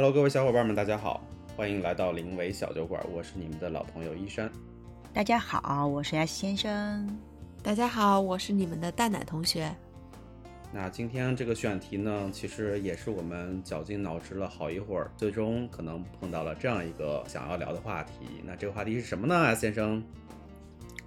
Hello，各位小伙伴们，大家好，欢迎来到临维小酒馆，我是你们的老朋友一山。大家好，我是 S 先生。大家好，我是你们的蛋奶同学。那今天这个选题呢，其实也是我们绞尽脑汁了好一会儿，最终可能碰到了这样一个想要聊的话题。那这个话题是什么呢，S 先生？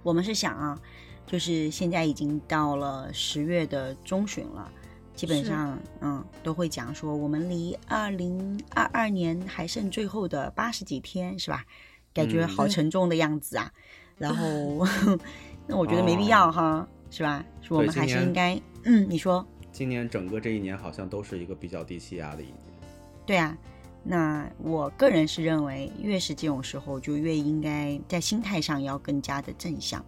我们是想啊，就是现在已经到了十月的中旬了，基本上嗯都会讲说我们离二零二二年还剩最后的八十几天，是吧？感觉好沉重的样子啊。然后 那我觉得没必要哈，是吧？说我们还是应该嗯，你说。今年整个这一年好像都是一个比较低气压的一年。对啊，那我个人是认为，越是这种时候，就越应该在心态上要更加的正向，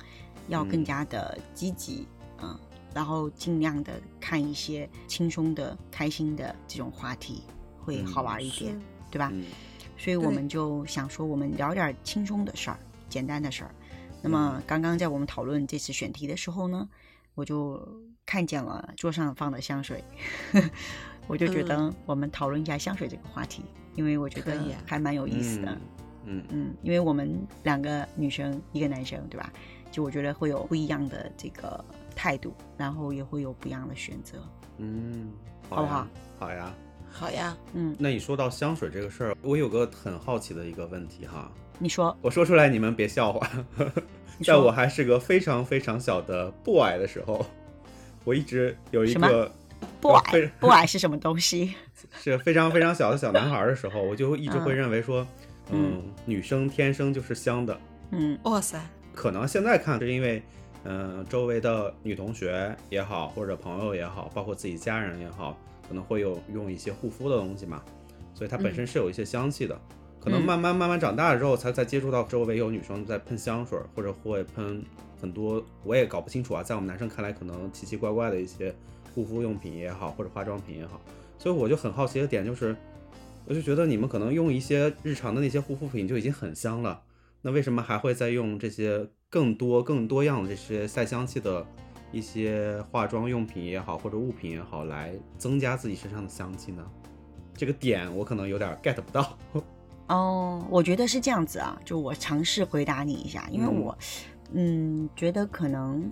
要更加的积极，嗯，然后尽量的看一些轻松的、开心的这种话题，会好玩一点，对吧？所以我们就想说，我们聊点轻松的事儿，简单的事儿。那么刚刚在我们讨论这次选题的时候呢，我就。看见了桌上放的香水，我就觉得我们讨论一下香水这个话题，因为我觉得还蛮有意思的。嗯嗯，因为我们两个女生，一个男生，对吧？就我觉得会有不一样的这个态度，然后也会有不一样的选择。嗯，好不好？好呀，好呀。嗯，那你说到香水这个事儿，我有个很好奇的一个问题哈。你说，我说出来你们别笑话。在我还是个非常非常小的 boy 的时候。我一直有一个不矮不矮 是什么东西？是非常非常小的小男孩的时候，我就一直会认为说，嗯，女生天生就是香的。嗯，哇塞！可能现在看是因为，嗯，周围的女同学也好，或者朋友也好，包括自己家人也好，可能会有用一些护肤的东西嘛，所以它本身是有一些香气的。可能慢慢慢慢长大了之后，才才接触到周围有女生在喷香水，或者会喷。很多我也搞不清楚啊，在我们男生看来，可能奇奇怪怪的一些护肤用品也好，或者化妆品也好，所以我就很好奇的点就是，我就觉得你们可能用一些日常的那些护肤品就已经很香了，那为什么还会再用这些更多更多样的这些赛香气的一些化妆用品也好，或者物品也好，来增加自己身上的香气呢？这个点我可能有点 get 不到。哦，我觉得是这样子啊，就我尝试回答你一下，因为我。嗯，觉得可能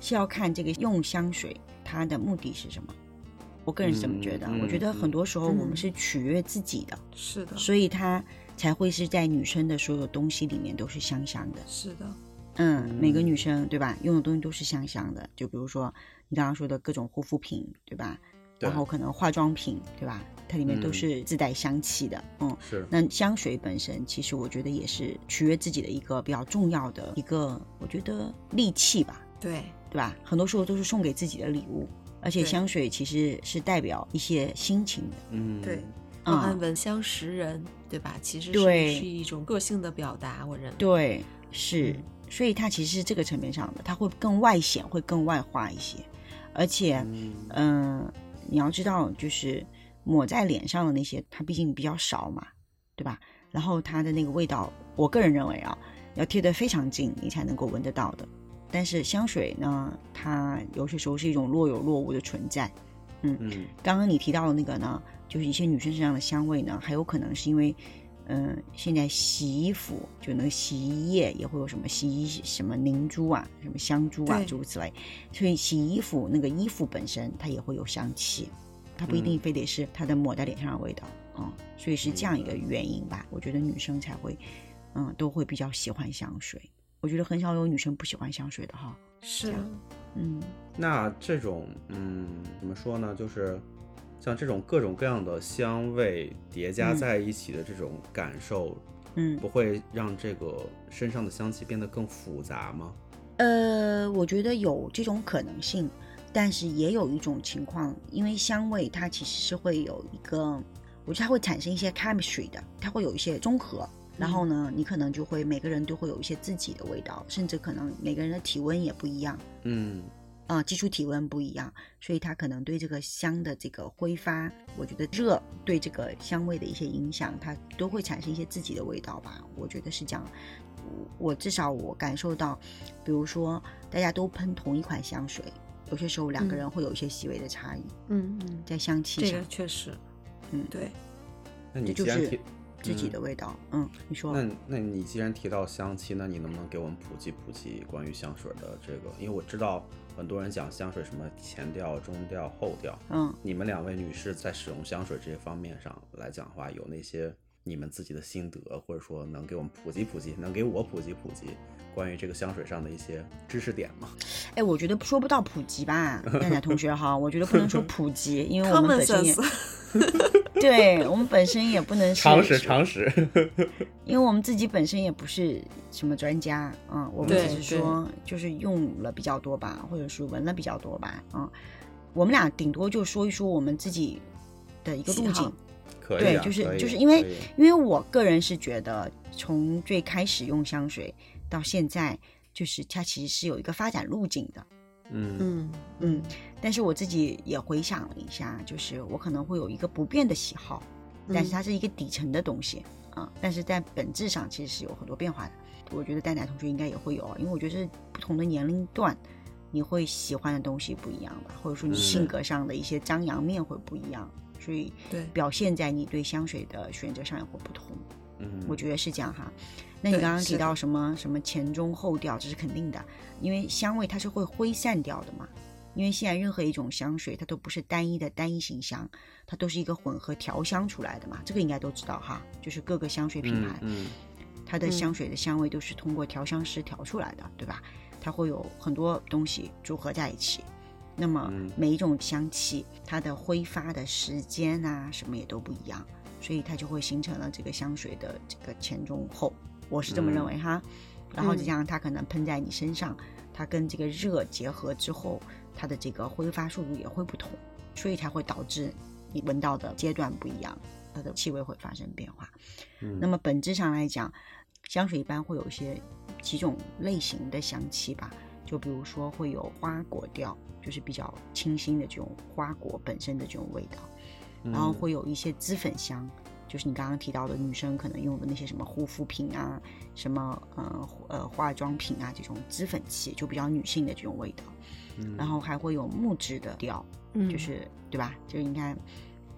是要看这个用香水它的目的是什么。我个人是这么觉得，我觉得很多时候我们是取悦自己的，是的，所以它才会是在女生的所有东西里面都是香香的。是的，嗯，每个女生对吧，用的东西都是香香的。就比如说你刚刚说的各种护肤品，对吧？然后可能化妆品，对吧？它里面都是自带香气的，嗯，是。那香水本身，其实我觉得也是取悦自己的一个比较重要的一个，我觉得利器吧。对，对吧？很多时候都是送给自己的礼物，而且香水其实是代表一些心情的。嗯，对。嗯，闻香识人，对吧？其实是是一种个性的表达，我认为。对，是。所以它其实是这个层面上的，它会更外显，会更外化一些，而且，嗯。你要知道，就是抹在脸上的那些，它毕竟比较少嘛，对吧？然后它的那个味道，我个人认为啊，要贴得非常近，你才能够闻得到的。但是香水呢，它有些时候是一种若有若无的存在。嗯嗯。刚刚你提到的那个呢，就是一些女生身上的香味呢，还有可能是因为，嗯，现在洗衣服就那个洗衣液也会有什么洗衣什么凝珠啊，什么香珠啊，诸如此类。所以洗衣服那个衣服本身它也会有香气，它不一定非得是它的抹在脸上的味道，嗯，所以是这样一个原因吧。我觉得女生才会，嗯，都会比较喜欢香水。我觉得很少有女生不喜欢香水的哈。是，嗯。那这种，嗯，怎么说呢？就是像这种各种各样的香味叠加在一起的这种感受，嗯，不会让这个身上的香气变得更复杂吗？呃，我觉得有这种可能性，但是也有一种情况，因为香味它其实是会有一个，我觉得它会产生一些 chemistry 的，它会有一些中和，然后呢，你可能就会每个人都会有一些自己的味道，甚至可能每个人的体温也不一样，嗯，啊，基础体温不一样，所以它可能对这个香的这个挥发，我觉得热对这个香味的一些影响，它都会产生一些自己的味道吧，我觉得是这样。我至少我感受到，比如说大家都喷同一款香水，有些时候两个人会有一些细微的差异。嗯嗯，在香气上，这个确实，嗯对。那你就是自己的味道。嗯，你说。那那你既然提到香气，那你能不能给我们普及普及关于香水的这个？因为我知道很多人讲香水什么前调、中调、后调。嗯，你们两位女士在使用香水这些方面上来讲的话，有那些你们自己的心得，或者说能给我们普及普及，能给我普及普及？关于这个香水上的一些知识点吗？哎，我觉得说不到普及吧，大家同学哈，我觉得不能说普及，因为我们本身也，对我们本身也不能常识常识，因为我们自己本身也不是什么专家，嗯，我们只是说就是用了比较多吧，或者是闻了比较多吧，嗯，我们俩顶多就说一说我们自己的一个路径，可以，对，就是就是因为因为我个人是觉得从最开始用香水。到现在，就是它其实是有一个发展路径的，嗯嗯嗯。但是我自己也回想了一下，就是我可能会有一个不变的喜好，但是它是一个底层的东西啊。但是在本质上其实是有很多变化的。我觉得戴奶同学应该也会有，因为我觉得不同的年龄段，你会喜欢的东西不一样吧，或者说你性格上的一些张扬面会不一样，所以对表现在你对香水的选择上也会不同。嗯，我觉得是这样哈。那你刚刚提到什么什么前中后调，这是肯定的，因为香味它是会挥散掉的嘛。因为现在任何一种香水，它都不是单一的单一型香，它都是一个混合调香出来的嘛。这个应该都知道哈，就是各个香水品牌，嗯，它的香水的香味都是通过调香师调出来的，对吧？它会有很多东西组合在一起，那么每一种香气，它的挥发的时间啊，什么也都不一样，所以它就会形成了这个香水的这个前中后。我是这么认为哈，然后就像它可能喷在你身上，它跟这个热结合之后，它的这个挥发速度也会不同，所以才会导致你闻到的阶段不一样，它的气味会发生变化。嗯，那么本质上来讲，香水一般会有一些几种类型的香气吧，就比如说会有花果调，就是比较清新的这种花果本身的这种味道，然后会有一些脂粉香。就是你刚刚提到的女生可能用的那些什么护肤品啊，什么呃呃化妆品啊，这种脂粉气就比较女性的这种味道。嗯，然后还会有木质的调，就是对吧？就应该，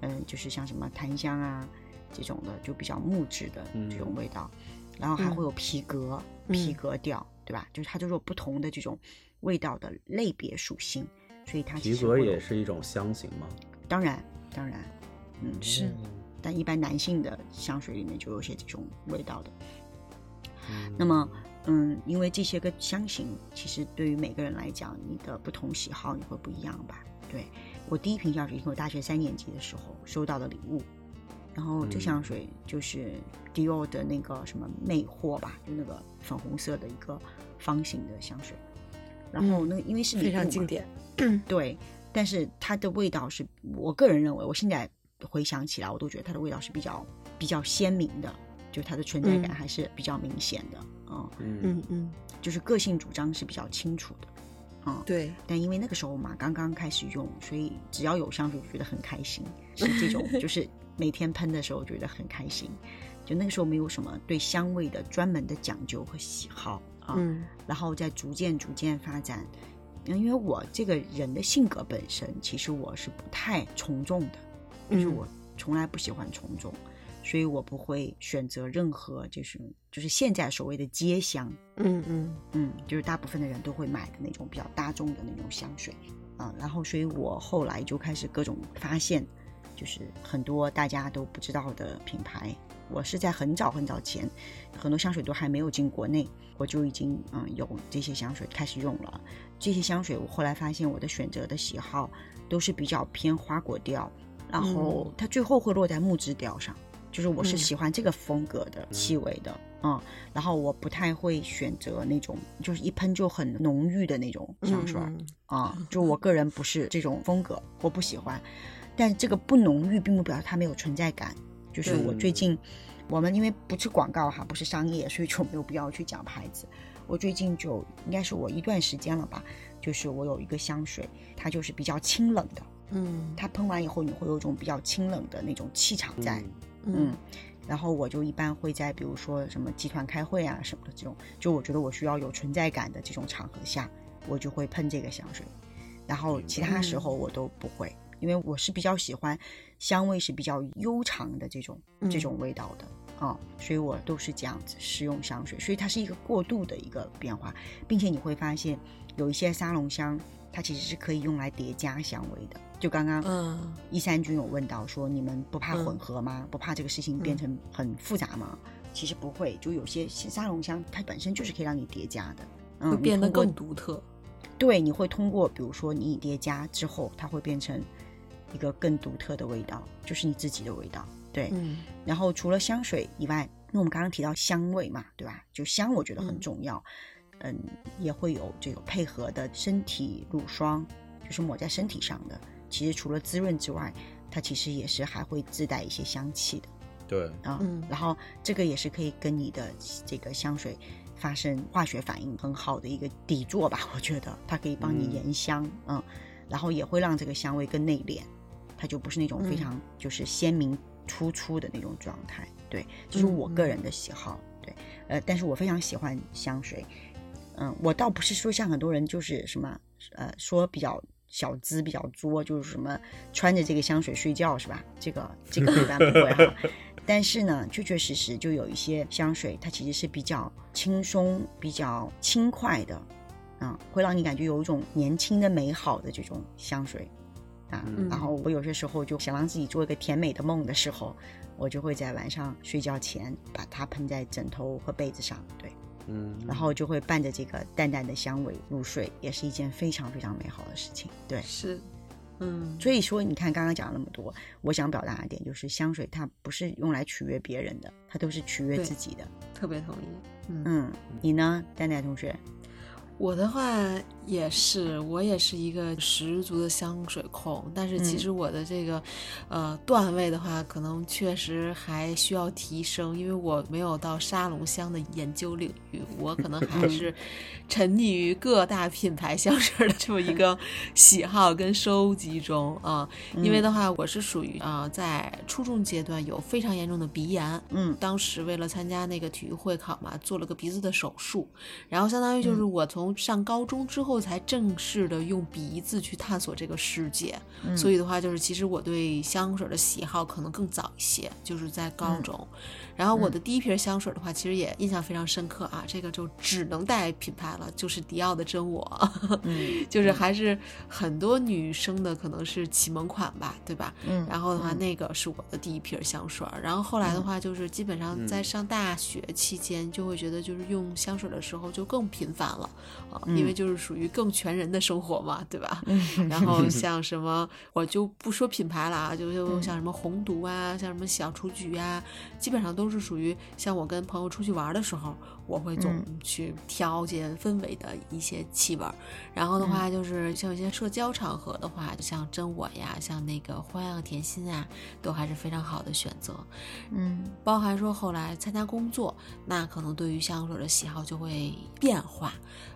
嗯，就是像什么檀香啊这种的，就比较木质的这种味道。然后还会有皮革皮革调，对吧？就是它就是有不同的这种味道的类别属性，所以它皮革也是一种香型吗？当然，当然，嗯是。但一般男性的香水里面就有些这种味道的。那么，嗯，因为这些个香型，其实对于每个人来讲，你的不同喜好你会不一样吧？对我第一瓶香水，因为我大学三年级的时候收到的礼物，然后这香水就是迪奥的那个什么魅惑吧，就那个粉红色的一个方形的香水。然后那个因为是非常经典，对，但是它的味道是我个人认为，我现在。回想起来，我都觉得它的味道是比较比较鲜明的，就它的存在感还是比较明显的，嗯嗯嗯，就是个性主张是比较清楚的，嗯，对。但因为那个时候嘛，刚刚开始用，所以只要有香水我觉得很开心，是这种，就是每天喷的时候觉得很开心。就那个时候没有什么对香味的专门的讲究和喜好啊，然后再逐渐逐渐发展，因为我这个人的性格本身，其实我是不太从众的。就是我从来不喜欢从众，所以我不会选择任何就是就是现在所谓的街香，嗯嗯嗯，就是大部分的人都会买的那种比较大众的那种香水啊。然后，所以我后来就开始各种发现，就是很多大家都不知道的品牌。我是在很早很早前，很多香水都还没有进国内，我就已经嗯有这些香水开始用了。这些香水我后来发现，我的选择的喜好都是比较偏花果调。然后它最后会落在木质调上，就是我是喜欢这个风格的气味的，嗯，然后我不太会选择那种就是一喷就很浓郁的那种香水，啊，就我个人不是这种风格，我不喜欢。但这个不浓郁并不表示它没有存在感，就是我最近，我们因为不是广告哈，不是商业，所以就没有必要去讲牌子。我最近就应该是我一段时间了吧，就是我有一个香水，它就是比较清冷的。嗯，它喷完以后，你会有一种比较清冷的那种气场在，嗯，然后我就一般会在比如说什么集团开会啊什么的这种，就我觉得我需要有存在感的这种场合下，我就会喷这个香水，然后其他时候我都不会，因为我是比较喜欢香味是比较悠长的这种这种味道的啊，所以我都是这样子使用香水，所以它是一个过渡的一个变化，并且你会发现有一些沙龙香，它其实是可以用来叠加香味的。就刚刚嗯一三君有问到说，你们不怕混合吗？不怕这个事情变成很复杂吗？其实不会，就有些沙龙香它本身就是可以让你叠加的，嗯，会变得更独特。对，你会通过比如说你叠加之后，它会变成一个更独特的味道，就是你自己的味道。对，嗯然后除了香水以外，那我们刚刚提到香味嘛，对吧？就香，我觉得很嗯重要。嗯也会有这个配合的身体乳霜，就是抹在身体上的。其实除了滋润之外，它其实也是还会自带一些香气的。对，啊，嗯然后这个也是可以跟你的这个香水发生化学反应很好的一个底座吧，我觉得它可以帮你嗯延香，嗯然后也会让这个香味更内敛，它就不是那种非嗯常就是鲜明突出的那种状态。对，这是我个人的喜好。对，呃，但是我非常喜欢香水，嗯，我倒不是说像很多人就是什么呃说比较。小资比较作，就是什么穿着这个香水睡觉是吧？这个这个一般不会哈。但是呢，确确实实就有一些香水，它其实是比较轻松、比较轻快的，嗯，会让你感觉有一种年轻的美好的这种香水啊。嗯然后我有些时候就想让自己做一个甜美的梦的时候，我就会在晚上睡觉前把它喷在枕头和被子上，对，嗯，然后就会伴着这个淡淡的香味入睡，也是一件非常非常美好的事情，对。是，嗯所以说，你看刚刚讲了那么多，我想表达的点就是，香水它不是用来取悦别人的，它都是取悦自己的。特别同意。嗯嗯，你呢，丹丹同学？我的话也是，我也是一个十足的香水控，但是其嗯。实我的这个，呃，段位的话，可能确实还需要提升，因为我没有到沙龙香的研究领域，我可能还是 沉溺于各大品牌香水的这么一个喜好跟收集中 啊。因为的话，我是属于啊、在初中阶段有非常严重的鼻炎，嗯。当时为了参加那个体育会考嘛，做了个鼻子的手术，然后相当于就是我从上高中之后才正式的用鼻子去探索这个世界，嗯所以的话就是其实我对香水的喜好可能更早一些，就是在高中。然后我的第一瓶香水的话，其实也印象非常深刻啊，这个就只能带品牌了，就是迪奥的真我，嗯就是还是很多女生的可能是启蒙款吧，对吧？嗯然后的话，嗯那个是我的第一瓶香水。然后后来的话，就是基本上在上大学期间，就会觉得就是用香水的时候就更频繁了啊，因为就是属于更全人的生活嘛，对吧？然后 像什么，我就不说品牌了啊，就就像什么红毒啊，像什么小雏菊啊，基本上都是属于像我跟朋友出去玩的时候，我会总嗯。去挑件氛围的一些气味儿。然后的话，就是像一些社交场合的话，就像真我呀，像那个花样甜心啊，都还是非常好的选择。嗯。包含说后来参加工作，那可能对于香水的喜好就会变化，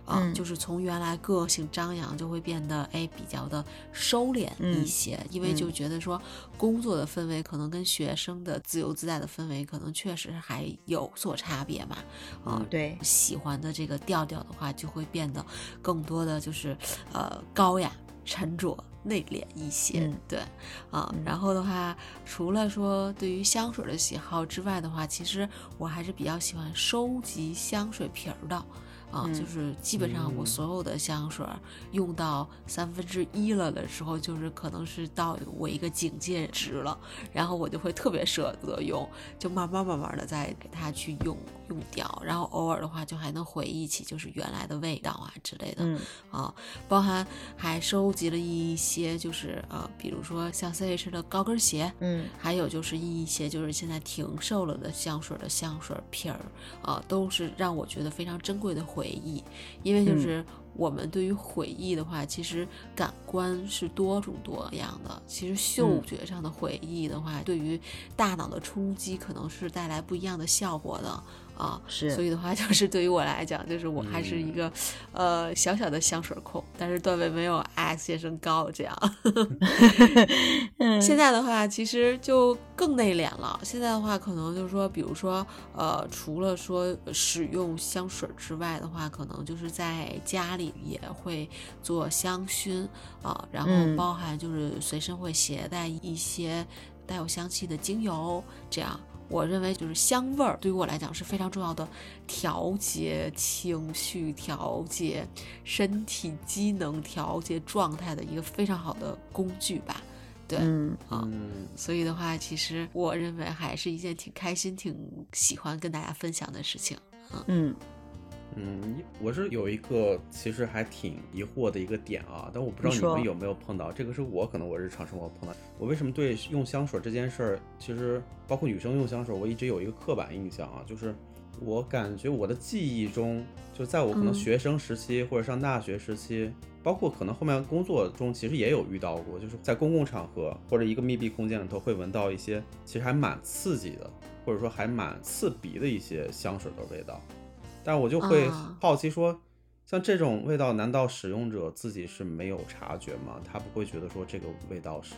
啊、嗯。就是从原来个性张扬，就会变得哎比较的收敛一些，因为就觉得说工作的氛围可能跟学生的自由自在的氛围可能确实还有所差别嘛，啊、对，喜欢的这个调调的话，就会变得更多的就是呃高雅、沉着、内敛一些。嗯对啊，然后的话，除了说对于香水的喜好之外的话，其实我还是比较喜欢收集香水瓶儿的。啊，嗯就是基本上我嗯所有的香水儿用到三分之一了的时候，就是可能是到我一个警戒值了，然后我就会特别舍得用，就慢慢慢慢的再给它去用用掉，然后偶尔的话就还能回忆起就是原来的味道啊之类的。嗯啊，包含还收集了一些，就是呃，比如说像 CH 的高跟鞋，嗯还有就是一些就是现在停售了的香水的香水瓶儿，啊，都是让我觉得非常珍贵的回忆，因为就是。我们对于回忆的话，其实感官是多种多样的。其实嗅觉上的回忆的话，对于大脑的冲击可能是带来不一样的效果的啊。是所以的话，就是对于我来讲，就是我还是一个、呃小小的香水控，但是段位没有 X 先生高这样。嗯 现在的话，其实就更内敛了。现在的话，可能就是说，比如说，呃，除了说使用香水之外的话，可能就是在家里也会做香薰啊，然后包含就是随身会携带一些带有香气的精油，这样。我认为就是香味儿对于我来讲是非常重要的，调节情绪、调节身体机能、调节状态的一个非常好的工具吧。对，嗯啊，所以的话，其实我认为还是一件挺开心、挺喜欢跟大家分享的事情。嗯。嗯，我是有一个其实还挺疑惑的一个点啊，但我不知道你们有没有碰到，这个是我可能我日常生活碰到。我为什么对用香水这件事儿，其实包括女生用香水，我一直有一个刻板印象啊，就是我感觉我的记忆中，就在我可能学生时期或者上大学时期，包括可能后面工作中，其实也有遇到过，就是在公共场合或者一个密闭空间里头会闻到一些其实还蛮刺激的，或者说还蛮刺鼻的一些香水的味道。但我就会好奇说，像这种味道，难道使用者自己是没有察觉吗？他不会觉得说这个味道是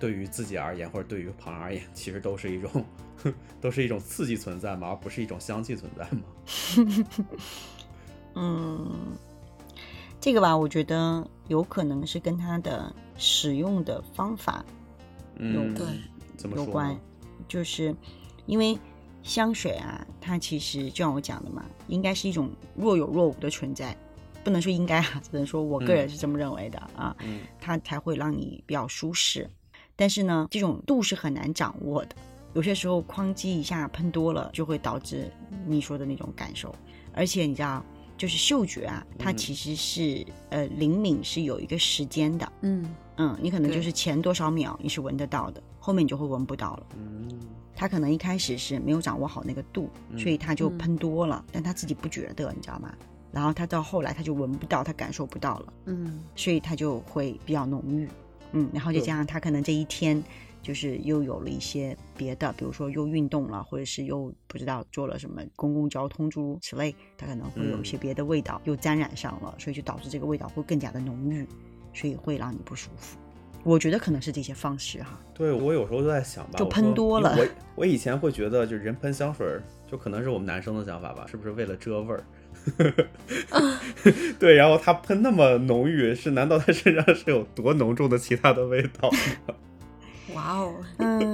对于自己而言，或者对于旁人而言，其实都是一种，都是一种刺激存在吗？而不是一种香气存在吗？嗯，这个吧，我觉得有可能是跟它的使用的方法有对有关，就是因为。香水啊，它其实就像我讲的嘛，应该是一种若有若无的存在，不能说应该啊，只能说我个人是这么认为的啊。嗯，它才会让你比较舒适。但是呢，这种度是很难掌握的，有些时候哐叽一下喷多了，就会导致你说的那种感受。而且你知道，就是嗅觉啊，它其实是呃灵敏是有一个时间的。嗯嗯，你可能就是前多少秒你是闻得到的，后面你就会闻不到了。嗯。他可能一开始是没有掌握好那个度，所以他就喷多了，但他自己不觉得，你知道吗？然后他到后来他就闻不到，他感受不到了，嗯，所以他就会比较浓郁，嗯，然后就加上他可能这一天就是又有了一些别的，比如说又运动了，或者是又不知道做了什么公共交通诸如此类，他可能会有一些别的味道又沾染上了，所以就导致这个味道会更加的浓郁，所以会让你不舒服。我觉得可能是这些方式哈。对，我有时候就在想吧，就喷多了。我我以前会觉得，就人喷香水，就可能是我们男生的想法吧，是不是为了遮味儿？对，然后他喷那么浓郁，是难道他身上是有多浓重的其他的味道？哇哦，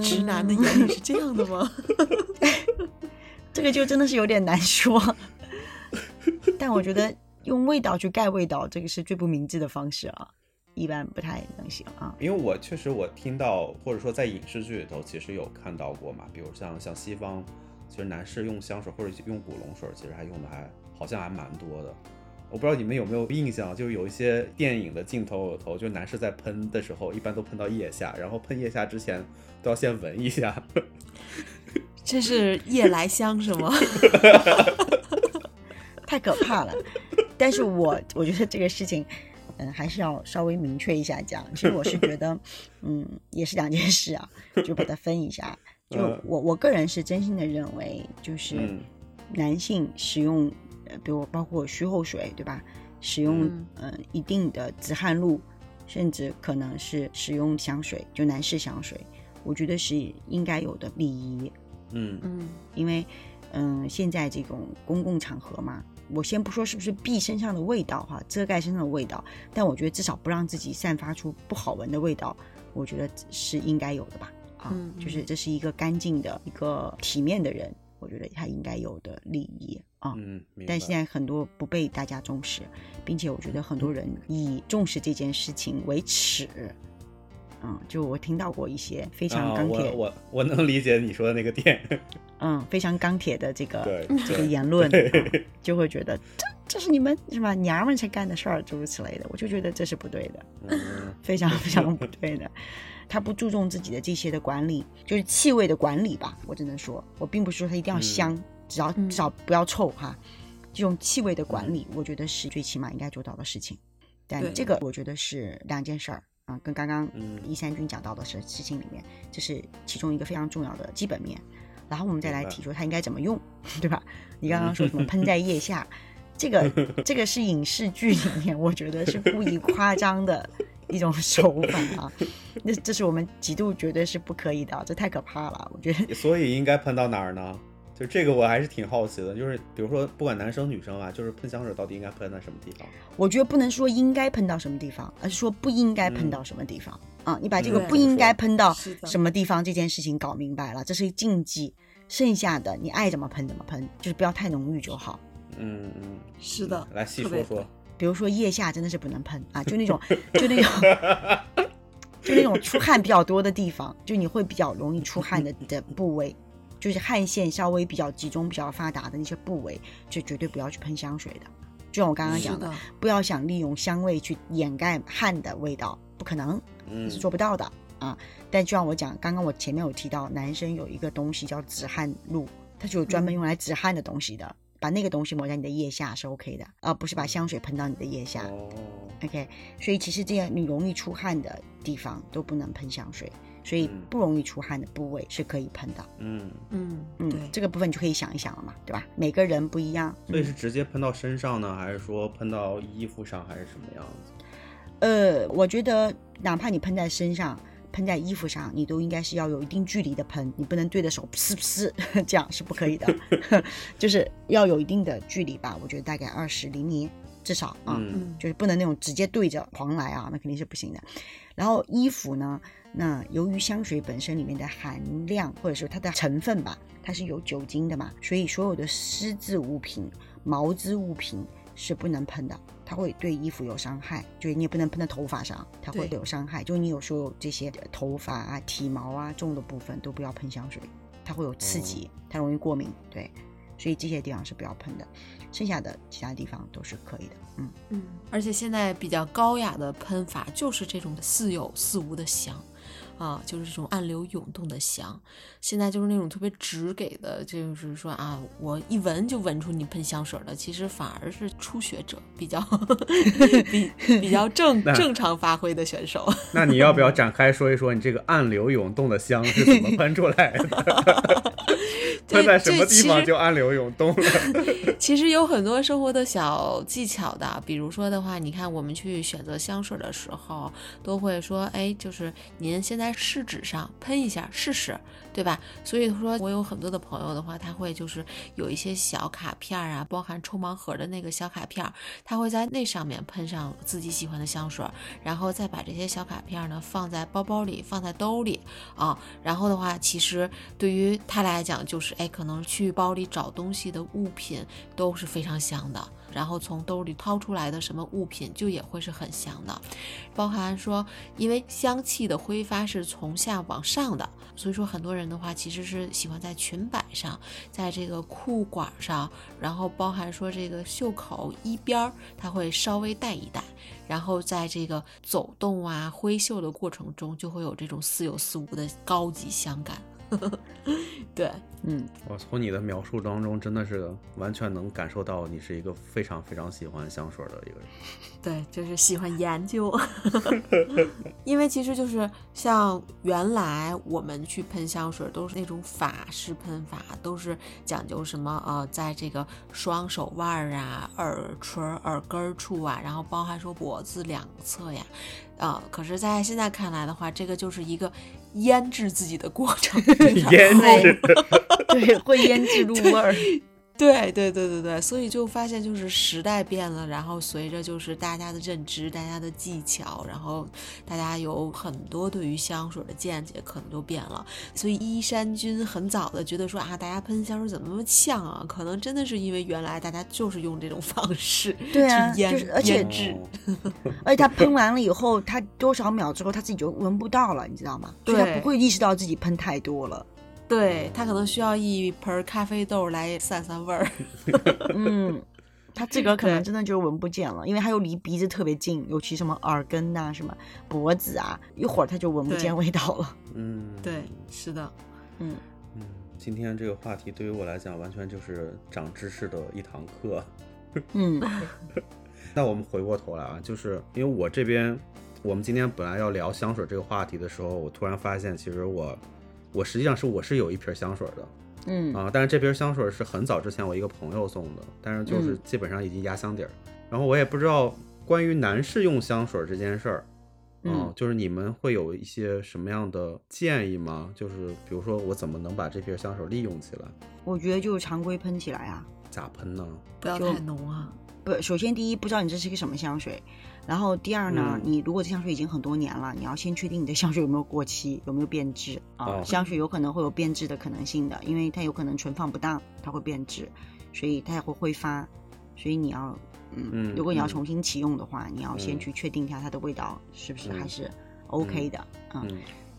直男的眼里是这样的吗？这个就真的是有点难说。但我觉得用味道去盖味道，这个是最不明智的方式啊。一般不太能行啊，因为我确实我听到或者说在影视剧里头其实有看到过嘛，比如像像西方，其实男士用香水或者用古龙水，其实还用的还好像还蛮多的。我不知道你们有没有印象，就是有一些电影的镜头里头，就男士在喷的时候，一般都喷到腋下，然后喷腋下之前都要先闻一下。这是夜来香是吗？太可怕了！但是我我觉得这个事情。嗯，还是要稍微明确一下讲。其实我是觉得，嗯，也是两件事啊，就把它分一下。就我我个人是真心的认为，就是男性使用，呃，比如包括虚后水，对吧？使用嗯一定的止汗露，甚至可能是使用香水，就男士香水，我觉得是应该有的礼仪。嗯嗯，因为嗯现在这种公共场合嘛。我先不说是不是避身上的味道哈，遮盖身上的味道，但我觉得至少不让自己散发出不好闻的味道，我觉得是应该有的吧。啊，就是这是一个干净的一个体面的人，我觉得他应该有的礼仪啊。嗯，但现在很多不被大家重视，并且我觉得很多人以重视这件事情为耻。嗯，就我听到过一些非常钢铁，我我能理解你说的那个点，嗯，非常钢铁的这个这个言论，就会觉得这这是你们是吧娘们才干的事儿，诸如此类的，我就觉得这是不对的，非常非常不对的。他不注重自己的这些的管理，就是气味的管理吧，我只能说，我并不是说他一定要香，只要至少不要臭哈。这种气味的管理，我觉得是最起码应该做到的事情，但这个我觉得是两件事儿。啊，跟刚刚一三军讲到的事事情里面，这是其中一个非常重要的基本面。然后我们再来提出它应该怎么用，对吧？你刚刚说什么 喷在腋下，这个 这个是影视剧里面我觉得是故意夸张的一一种手法啊，那这是我们极度绝对是不可以的，这太可怕了，我觉得。所以应该喷到哪儿呢？就这个我还是挺好奇的，就是比如说不管男生女生啊，就是喷香水到底应该喷在什么地方？我觉得不能说应该喷到什么地方，而是说不应该喷到什么地方啊！你把这个不应该喷到什么地方这件事情搞明白了，这是禁忌。剩下的你爱怎么喷怎么喷，就是不要太浓郁就好。嗯嗯，是的，来细说说。比如说腋下真的是不能喷啊，就那种就那种就那种出汗比较多的地方，就你会比较容易出汗的的部位，就是汗腺稍微比较集中、比较发达的那些部位，就绝对不要去喷香水的。就像我刚刚讲的，的，不要想利用香味去掩盖汗的味道，不可能，嗯是做不到的啊。但就像我讲，刚刚我前面有提到，男生有一个东西叫止汗露，它是有专门用来止汗的东西的，把那个东西抹在你的腋下是 OK 的，而不是把香水喷到你的腋下。哦，OK，所以其实这样你容易出汗的地方都不能喷香水，所以嗯不容易出汗的部位是可以喷的。嗯，嗯，嗯，这个部分你就可以想一想了嘛，对吧？每个人不一样。所以是直接喷到身上呢，还是说喷到衣服上，还是什么样子？呃，我觉得哪怕你喷在身上、喷在衣服上，你都应该是要有一定距离的喷，你不能对着手呲呲，这样是不可以的，就是要有一定的距离吧。我觉得大概二十厘米至少啊。嗯嗯，就是不能那种直接对着狂来啊，那肯定是不行的。然后衣服呢，那由于香水本身里面的含量或者说它的成分吧，它是有酒精的嘛，所以所有的湿渍物品、毛织物品是不能喷的，它会对衣服有伤害。就是你也不能喷在头发上，它会有伤害。就你有所有这些头发啊、体毛啊重的部分都不要喷香水，它会有刺激，它容易过敏。对，所以这些地方是不要喷的，剩下的其他地方都是可以的。嗯。嗯，而且现在比较高雅的喷法就是这种似有似无的香，啊，就是这种暗流涌动的香。现在就是那种特别直给的，就是说啊，我一闻就闻出你喷香水了，其实反而是初学者比较 比 比较正那正常发挥的选手。那你要不要展开说一说你这个暗流涌动的香是怎么 喷出来的？这喷在什么地方就暗流涌动了？其实有很多生活的小技巧的，比如说的话，你看我们去选择香水的时候，都会说，哎，就是您先在试纸上喷一下试试，对吧？所以说我有很多的朋友的话，他会就是有一些小卡片儿啊，包含抽盲盒的那个小卡片儿，他会在那上面喷上自己喜欢的香水，然后再把这些小卡片呢放在包包里，放在兜里啊，然后的话，其实对于他来讲，就是哎，可能去包里找东西的物品都是非常香的，然后从兜里掏出来的什么物品就也会是很香的，包含说，因为香气的挥发是从下往上的，所以说很多人的话其实是喜欢在裙摆上，在这个裤管上，然后包含说这个袖口衣边儿，它会稍微带一带，然后在这个走动啊挥袖的过程中，就会有这种似有似无的高级香感。对，嗯，我从你的描述当中，真的是完全能感受到你是一个非常非常喜欢香水的一个人。对，就是喜欢研究，因为其实就是像原来我们去喷香水都是那种法式喷法，都是讲究什么呃，在这个双手腕儿啊、耳垂、耳根儿处啊，然后包含说脖子两侧呀，啊、可是，在现在看来的话，这个就是一个腌制自己的过程，腌制，对，会腌制入味儿。对对对对对，所以就发现就是时代变了，然后随着就是大家的认知、大家的技巧，然后大家有很多对于香水的见解可能都变了。所以依山君很早的觉得说啊，大家喷香水怎么那么呛啊？可能真的是因为原来大家就是用这种方式 对啊去腌就是而且 而且他喷完了以后，他多少秒之后他自己就闻不到了，你知道吗？所以他不会意识到自己喷太多了。对他可能需要一盆咖啡豆来散散味儿。嗯，他自个儿可能真的就闻不见了，因为他又离鼻子特别近，尤其什么耳根呐、什么脖子啊，一会儿他就闻不见味道了。嗯，对，是的，嗯，嗯，今天这个话题对于我来讲，完全就是长知识的一堂课。嗯 那我们回过头来啊，就是因为我这边，我们今天本来要聊香水这个话题的时候，我突然发现，其实我，我实际上是我是有一瓶香水的嗯啊，但是这瓶香水是很早之前我一个朋友送的，但是就是嗯基本上已经压箱底儿。然后我也不知道关于男士用香水这件事儿，嗯，就是你们会有一些什么样的建议吗？就是比如说我怎么能把这瓶香水利用起来？我觉得就是常规喷起来啊。咋喷呢？不要太浓啊。不，首先第一不知道你这是一个什么香水，然后第二呢，你如果这香水已经很多年了，你要先确定你的香水有没有过期，有没有变质啊。香水有可能会有变质的可能性的，因为它有可能存放不当，它会变质，所以它也会挥发，所以你要，嗯，如果你要重新启用的话，你要先去确定一下它的味道是不是还是 OK 的，嗯。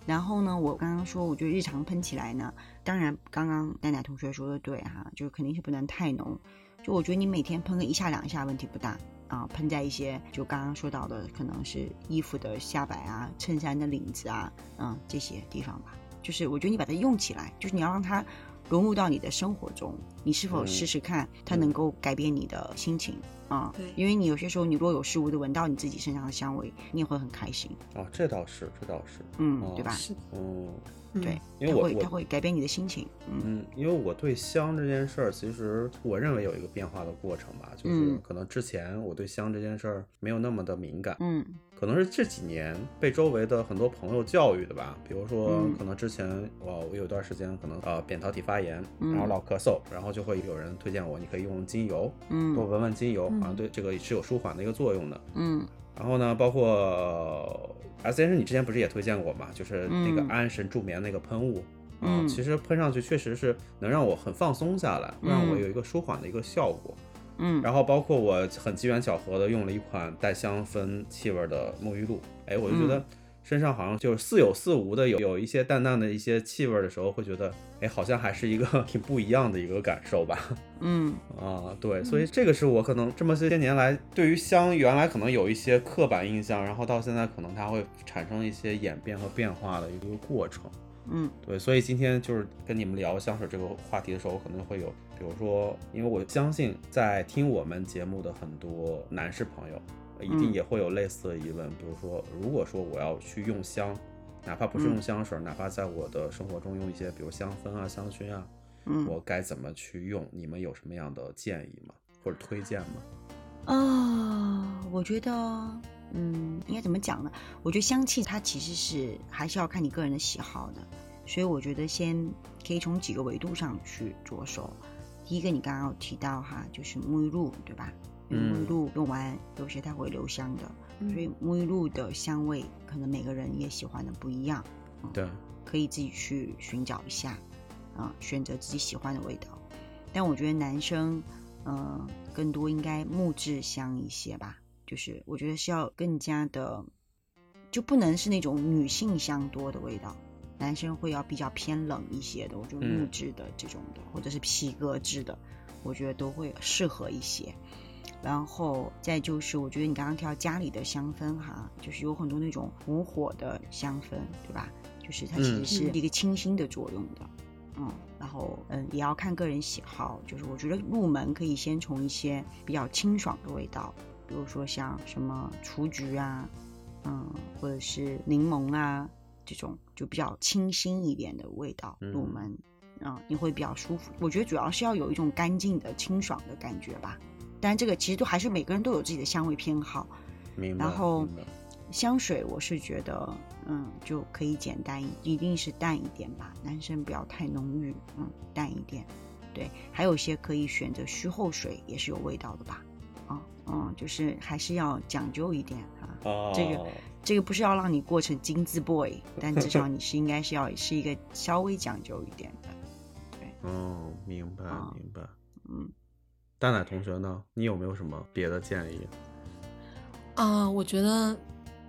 然后呢，我刚刚说，我觉得日常喷起来呢，当然刚刚丹奶同学说的对哈，就是肯定是不能太浓。就我觉得你每天喷个一下两下问题不大啊，喷在一些就刚刚说到的可能是衣服的下摆啊、衬衫的领子啊，嗯这些地方吧。就是我觉得你把它用起来，就是你要让它融入到你的生活中，你是否试试看它能够改变你的心情啊？对，因为你有些时候你若有事无的闻到你自己身上的香味，你也会很开心。啊，这倒是，这倒是，嗯，对吧？是，嗯。对，因为我它会改变你的心情。嗯，因为我对香这件事儿，其实我认为有一个变化的过程吧，就是可能之前我对香这件事儿没有那么的敏感。嗯，可能是这几年被周围的很多朋友教育的吧。比如说，可能之前我我有段时间可能呃扁桃体发炎，然后老咳嗽，然后就会有人推荐我，你可以用精油，嗯，多闻闻精油，好像对这个是有舒缓的一个作用的。嗯，然后呢，包括。S 先生，你之前不是也推荐过吗？就是那个安神助眠那个喷雾，嗯，其实喷上去确实是能让我很放松下来，让我有一个舒缓的一个效果，嗯。然后包括我很机缘巧合的用了一款带香氛气味的沐浴露，哎，我就觉得。身上好像就是似有似无的有有一些淡淡的一些气味的时候，会觉得，哎，好像还是一个 挺不一样的一个感受吧。嗯，啊，对，所以这个是我可能这么些年来对于香原来可能有一些刻板印象，然后到现在可能它会产生一些演变和变化的一个过程。嗯，对，所以今天就是跟你们聊香水这个话题的时候，可能会有，比如说，因为我相信在听我们节目的很多男士朋友。一定也会有类似的疑问，比如说，如果说我要去用香，哪怕不是用香水，哪怕在我的生活中用一些，比如香氛啊、香薰啊，嗯，我该怎么去用？你们有什么样的建议吗？或者推荐吗？啊，我觉得，嗯，应该怎么讲呢？我觉得香气它其实是还是要看你个人的喜好的，所以我觉得先可以从几个维度上去着手。第一个，你刚刚有提到哈，就是沐浴露，对吧？沐浴露用完有些它会留香的，所以沐浴露的香味可能每个人也喜欢的不一样。对，可以自己去寻找一下，啊，选择自己喜欢的味道。但我觉得男生，嗯，更多应该木质香一些吧，就是我觉得是要更加的，就不能是那种女性香多的味道，男生会要比较偏冷一些的，我觉得木质的这种的，或者是皮革质的，我觉得都会适合一些。然后再就是，我觉得你刚刚提到家里的香氛哈，就是有很多那种无火的香氛，对吧？就是它其实是一个清新的作用的，嗯。然后嗯，也要看个人喜好，就是我觉得入门可以先从一些比较清爽的味道，比如说像什么雏菊啊，嗯，或者是柠檬啊这种，就比较清新一点的味道入门，嗯，你会比较舒服。我觉得主要是要有一种干净的清爽的感觉吧。但这个其实都还是每个人都有自己的香味偏好，明白。然后香水，我是觉得，嗯，就可以简单一，一定是淡一点吧。男生不要太浓郁，嗯，淡一点。对，还有些可以选择虚后水，也是有味道的吧。啊，嗯，就是还是要讲究一点啊。哦。这个这个不是要让你过成精致 boy，但至少你是应该是要是一个稍微讲究一点的。对。哦，明白，明白。嗯。蛋奶同学呢？你有没有什么别的建议？啊，我觉得，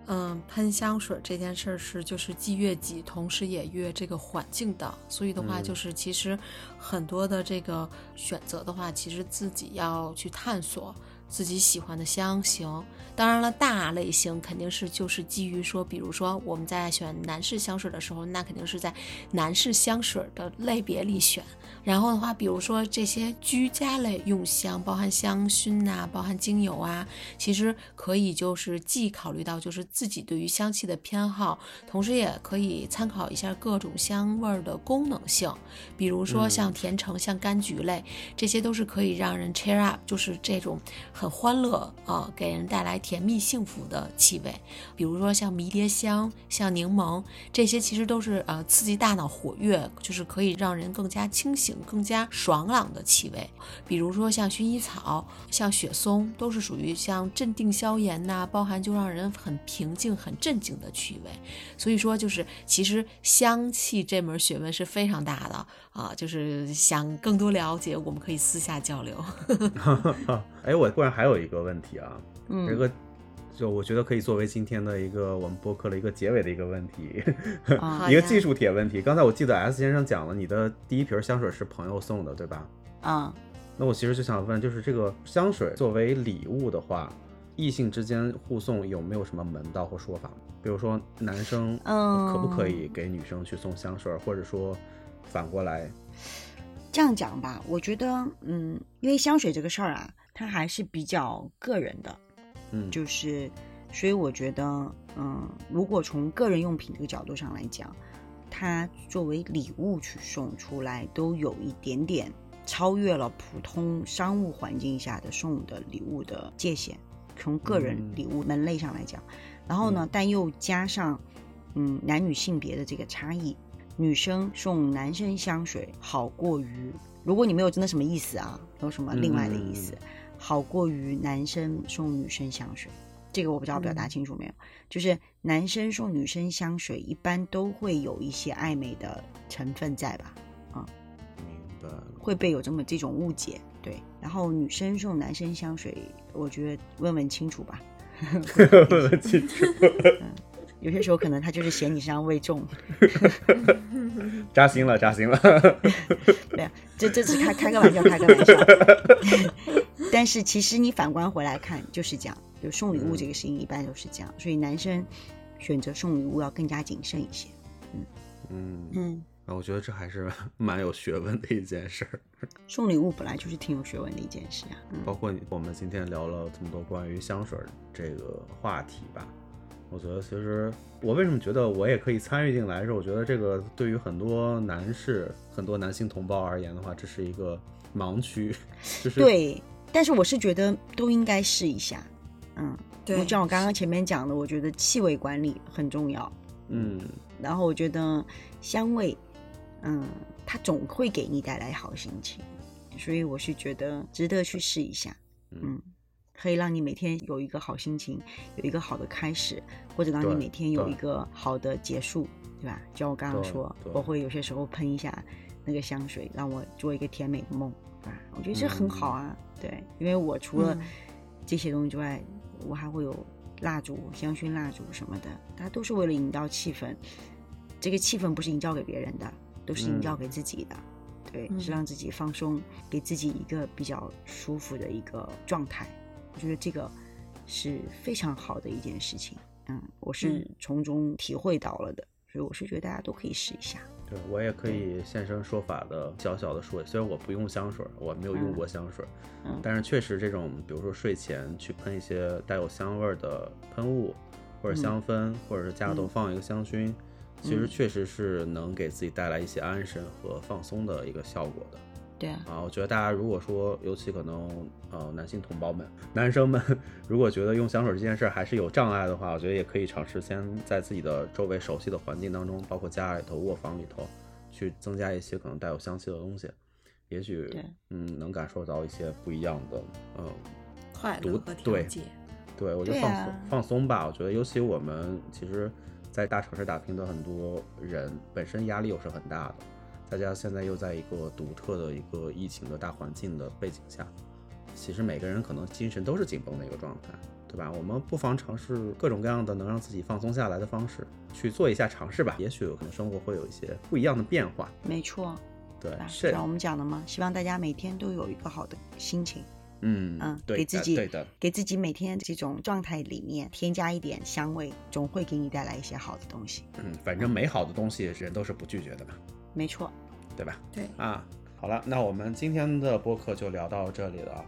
嗯，喷香水这件事儿是就是既悦己，同时也悦这个环境的。所以的话，就是其实很多的这个选择的话，其实自己要去探索自己喜欢的香型。当然了，大类型肯定是就是基于说，比如说我们在选男士香水的时候，那肯定是在男士香水的类别里选。然后的话，比如说这些居家类用香，包含香薰呐，包含精油啊，其实可以就是既考虑到就是自己对于香气的偏好，同时也可以参考一下各种香味儿的功能性。比如说像甜橙、像柑橘类，这些都是可以让人 cheer up，就是这种很欢乐啊，给人带来甜蜜幸福的气味。比如说像迷迭香、像柠檬这些，其实都是呃刺激大脑活跃，就是可以让人更加清醒、更加爽朗的气味。比如说像薰衣草、像雪松，都是属于像镇定消炎呐，包含就让人很平静、很镇静的气味。所以说，就是其实香气这门学问是非常大的啊。就是想更多了解，我们可以私下交流。哎，我忽然还有一个问题啊，嗯这个就我觉得可以作为今天的一个我们播客的一个结尾的一个问题，一个技术铁问题。刚才我记得 S 先生讲了，你的第一瓶香水是朋友送的，对吧？啊，那我其实就想问，就是这个香水作为礼物的话，异性之间互送有没有什么门道或说法？比如说男生嗯可不可以给女生去送香水，或者说反过来？这样讲吧，我觉得，嗯，因为香水这个事儿啊，它还是比较个人的，嗯，就是，所以我觉得，嗯，如果从个人用品这个角度上来讲，它作为礼物去送出来，都有一点点超越了普通商务环境下的送的礼物的界限。从个人嗯。礼物门类上来讲，然后呢，但又加上，嗯，男女性别的这个差异，女生送男生香水好过于，如果你没有真的什么意思啊，没有什么另外的意思，嗯好过于男生送女生香水。这个我不知道表达嗯清楚没有？就是男生送女生香水，一般都会有一些暧昧的成分在吧？啊明白了。会被有这么这种误解，对。然后女生送男生香水，我觉得问问清楚吧。问清楚，有些时候可能他就是嫌你身上味重，扎心了，扎心了。没有，这这是开开个玩笑，开个玩笑。但是其实你反观回来看，就是这样，就送礼物这个事情一般都是这样，所以男生选择送礼物要更加谨慎一些。嗯，嗯，嗯，啊我觉得这还是 蛮有学问的一件事儿。送礼物本来就是挺有学问的一件事啊。嗯包括我们今天聊了这么多关于香水这个话题吧，我觉得其实我为什么觉得我也可以参与进来，是我觉得这个对于很多男士、很多男性同胞而言的话，这是一个盲区，就是对，但是我是觉得都应该试一下。嗯，对就像我刚刚前面讲的，我觉得气味管理很重要。嗯，然后我觉得香味，嗯，它总会给你带来好心情，所以我是觉得值得去试一下，嗯，可以让你每天有一个好心情，有一个好的开始，或者让你每天有一个好的结束，对吧？就像我刚刚说，我会有些时候喷一下那个香水，让我做一个甜美的梦？我觉得这很好啊，对，因为我除了嗯这些东西之外，我还会有蜡烛、香薰蜡烛什么的，它都是为了营造气氛。这个气氛不是营造给别人的，都是营造给自己的。对，嗯是让自己放松，给自己一个比较舒服的一个状态。我觉得这个是非常好的一件事情。嗯，我是嗯从中体会到了的，所以我是觉得大家都可以试一下。对我也可以现身说法的小小的说，虽然我不用香水，我没有用过香水，嗯。但是确实这种，比如说睡前去喷一些带有香味儿的喷雾，或者香氛，或者是家里头嗯。放一个香薰，其实嗯。确实是能给自己带来一些安神和放松的一个效果的。对啊，啊，我觉得大家如果说，尤其可能呃男性同胞们、男生们，如果觉得用香水这件事儿还是有障碍的话，我觉得也可以尝试先在自己的周围熟悉的环境当中，包括家里头、卧房里头，去增加一些可能带有香气的东西，也许嗯能感受到一些不一样的嗯独快乐和调对节。对，我觉得放松、啊放松吧。我觉得，尤其我们其实，在大城市打拼的很多人，本身压力又是很大的，大家现在又在一个独特的一个疫情的大环境的背景下，其实每个人可能精神都是紧绷的一个状态，对吧？我们不妨尝试各种各样的能让自己放松下来的方式，去做一下尝试吧。也许可能生活会有一些不一样的变化。没错，对是像我们讲的嘛，希望大家每天都有一个好的心情。嗯嗯对给自己对的，给自己每天这种状态里面添加一点香味，总会给你带来一些好的东西。嗯，反正美好的东西人都是不拒绝的嘛。没错，对吧？对。啊，好了，那我们今天的播客就聊到这里了，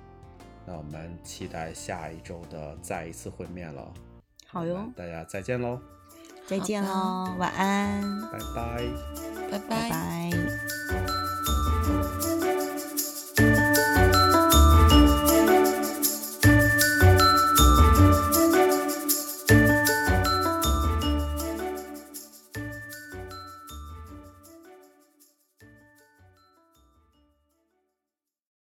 那我们期待下一周的再一次会面了。好哟，大家再见喽，再见喽，晚安，拜。拜。拜。拜拜